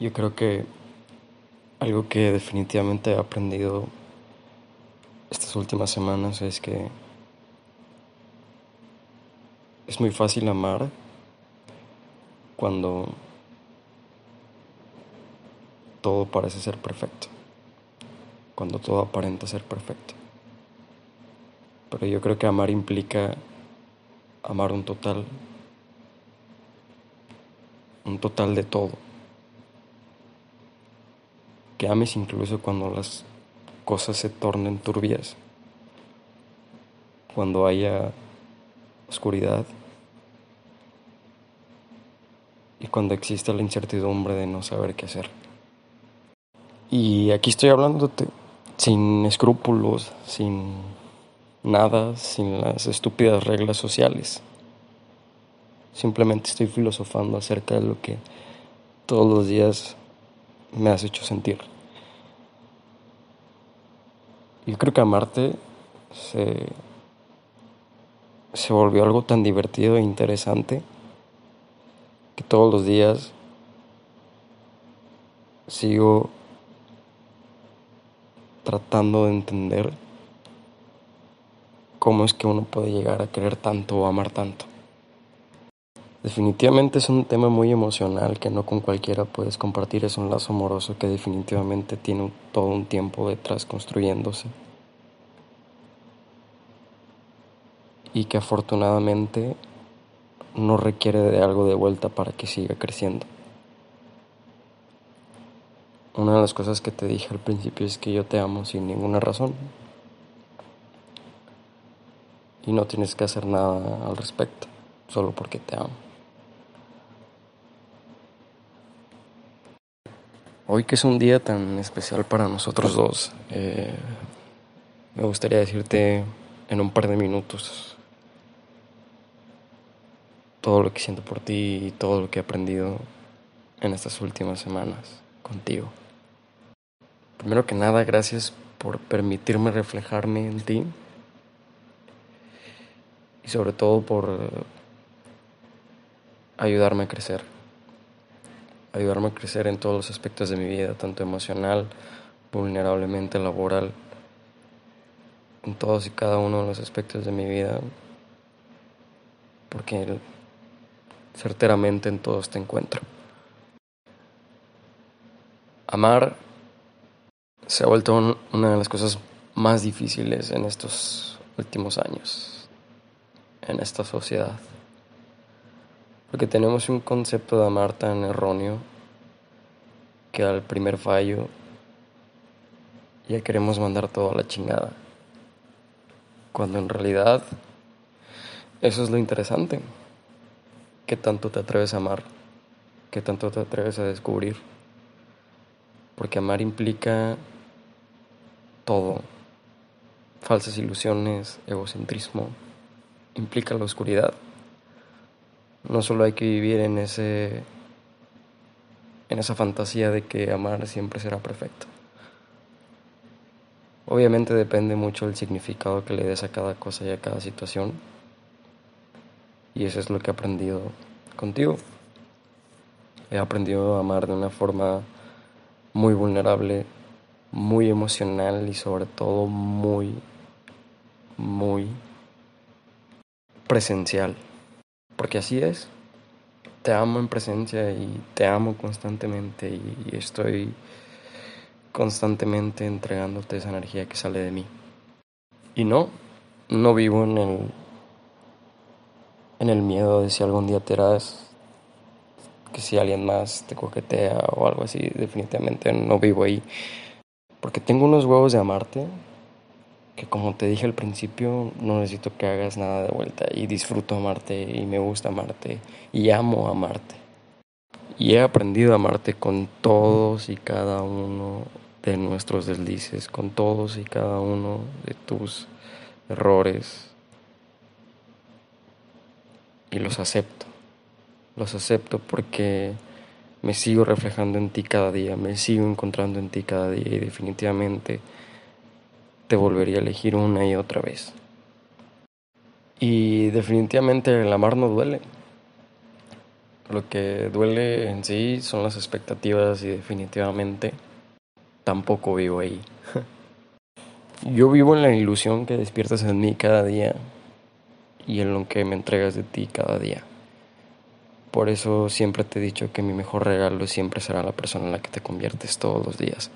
Yo creo que algo que definitivamente he aprendido estas últimas semanas es que es muy fácil amar cuando todo parece ser perfecto, cuando todo aparenta ser perfecto. Pero yo creo que amar implica amar un total, un total de todo que ames incluso cuando las cosas se tornen turbias, cuando haya oscuridad y cuando exista la incertidumbre de no saber qué hacer. Y aquí estoy hablándote sin escrúpulos, sin nada, sin las estúpidas reglas sociales. Simplemente estoy filosofando acerca de lo que todos los días me has hecho sentir. Yo creo que amarte se, se volvió algo tan divertido e interesante que todos los días sigo tratando de entender cómo es que uno puede llegar a querer tanto o amar tanto. Definitivamente es un tema muy emocional que no con cualquiera puedes compartir, es un lazo amoroso que definitivamente tiene todo un tiempo detrás construyéndose y que afortunadamente no requiere de algo de vuelta para que siga creciendo. Una de las cosas que te dije al principio es que yo te amo sin ninguna razón y no tienes que hacer nada al respecto, solo porque te amo. Hoy que es un día tan especial para nosotros dos, eh, me gustaría decirte en un par de minutos todo lo que siento por ti y todo lo que he aprendido en estas últimas semanas contigo. Primero que nada, gracias por permitirme reflejarme en ti y sobre todo por ayudarme a crecer ayudarme a crecer en todos los aspectos de mi vida, tanto emocional, vulnerablemente laboral, en todos y cada uno de los aspectos de mi vida, porque certeramente en todos te encuentro. Amar se ha vuelto una de las cosas más difíciles en estos últimos años, en esta sociedad. Porque tenemos un concepto de amar tan erróneo que al primer fallo ya queremos mandar todo a la chingada. Cuando en realidad eso es lo interesante. ¿Qué tanto te atreves a amar? ¿Qué tanto te atreves a descubrir? Porque amar implica todo. Falsas ilusiones, egocentrismo, implica la oscuridad. No solo hay que vivir en ese en esa fantasía de que amar siempre será perfecto. Obviamente depende mucho del significado que le des a cada cosa y a cada situación. Y eso es lo que he aprendido contigo. He aprendido a amar de una forma muy vulnerable, muy emocional y sobre todo muy, muy presencial. Porque así es. Te amo en presencia y te amo constantemente y estoy constantemente entregándote esa energía que sale de mí. Y no, no vivo en el en el miedo de si algún día te harás que si alguien más te coquetea o algo así, definitivamente no vivo ahí. Porque tengo unos huevos de amarte que como te dije al principio, no necesito que hagas nada de vuelta y disfruto amarte y me gusta amarte y amo amarte. Y he aprendido a amarte con todos y cada uno de nuestros deslices, con todos y cada uno de tus errores. Y los acepto. Los acepto porque me sigo reflejando en ti cada día, me sigo encontrando en ti cada día y definitivamente te volvería a elegir una y otra vez. Y definitivamente el amar no duele. Lo que duele en sí son las expectativas y definitivamente tampoco vivo ahí. Yo vivo en la ilusión que despiertas en mí cada día y en lo que me entregas de ti cada día. Por eso siempre te he dicho que mi mejor regalo siempre será la persona en la que te conviertes todos los días.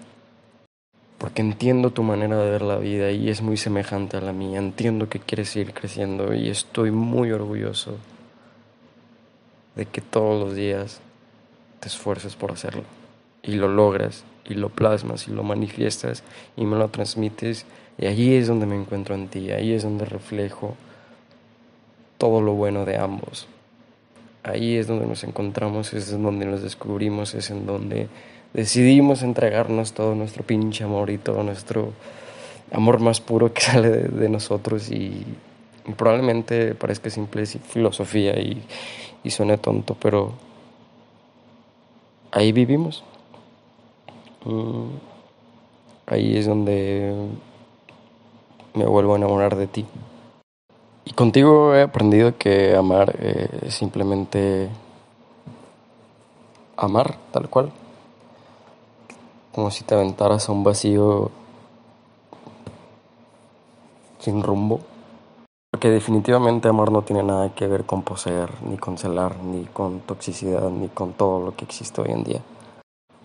Porque entiendo tu manera de ver la vida y es muy semejante a la mía. Entiendo que quieres seguir creciendo y estoy muy orgulloso de que todos los días te esfuerces por hacerlo. Y lo logras, y lo plasmas, y lo manifiestas, y me lo transmites. Y allí es donde me encuentro en ti, ahí es donde reflejo todo lo bueno de ambos. Ahí es donde nos encontramos, es en donde nos descubrimos, es en donde decidimos entregarnos todo nuestro pinche amor y todo nuestro amor más puro que sale de, nosotros y, probablemente parezca simple filosofía y, y suene tonto, pero ahí vivimos. Mm, ahí es donde me vuelvo a enamorar de ti. Y contigo he aprendido que amar eh, es simplemente amar, tal cual. Como si te aventaras a un vacío sin rumbo. Porque definitivamente amar no tiene nada que ver con poseer, ni con celar, ni con toxicidad, ni con todo lo que existe hoy en día.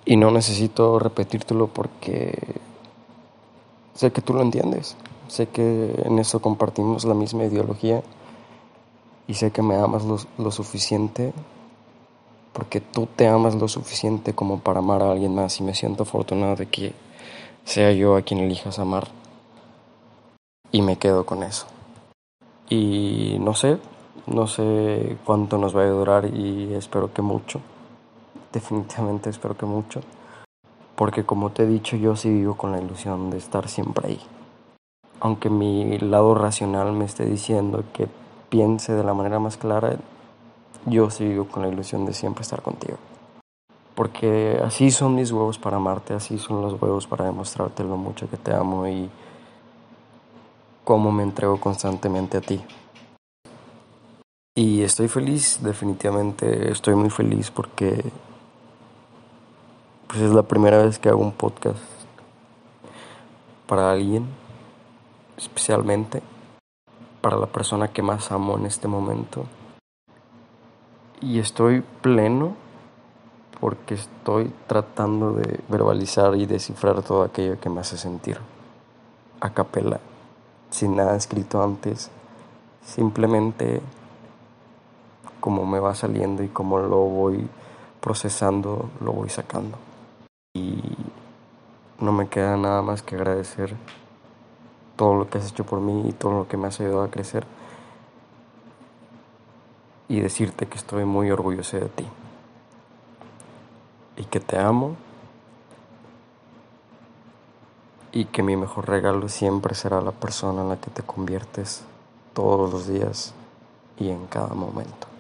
Y no necesito repetírtelo porque sé que tú lo entiendes. Sé que en eso compartimos la misma ideología y sé que me amas lo, suficiente porque tú te amas lo suficiente como para amar a alguien más y me siento afortunado de que sea yo a quien elijas amar y me quedo con eso. Y no sé, no sé cuánto nos va a durar y espero que mucho, definitivamente espero que mucho, porque como te he dicho yo sí vivo con la ilusión de estar siempre ahí aunque mi lado racional me esté diciendo que piense de la manera más clara, yo sigo con la ilusión de siempre estar contigo. Porque así son mis huevos para amarte, así son los huevos para demostrarte lo mucho que te amo y cómo me entrego constantemente a ti. Y estoy feliz, definitivamente estoy muy feliz porque pues es la primera vez que hago un podcast para alguien especialmente para la persona que más amo en este momento. Y estoy pleno porque estoy tratando de verbalizar y descifrar todo aquello que me hace sentir a capela, sin nada escrito antes, simplemente como me va saliendo y como lo voy procesando, lo voy sacando. Y no me queda nada más que agradecer todo lo que has hecho por mí y todo lo que me has ayudado a crecer. Y decirte que estoy muy orgulloso de ti. Y que te amo. Y que mi mejor regalo siempre será la persona en la que te conviertes todos los días y en cada momento.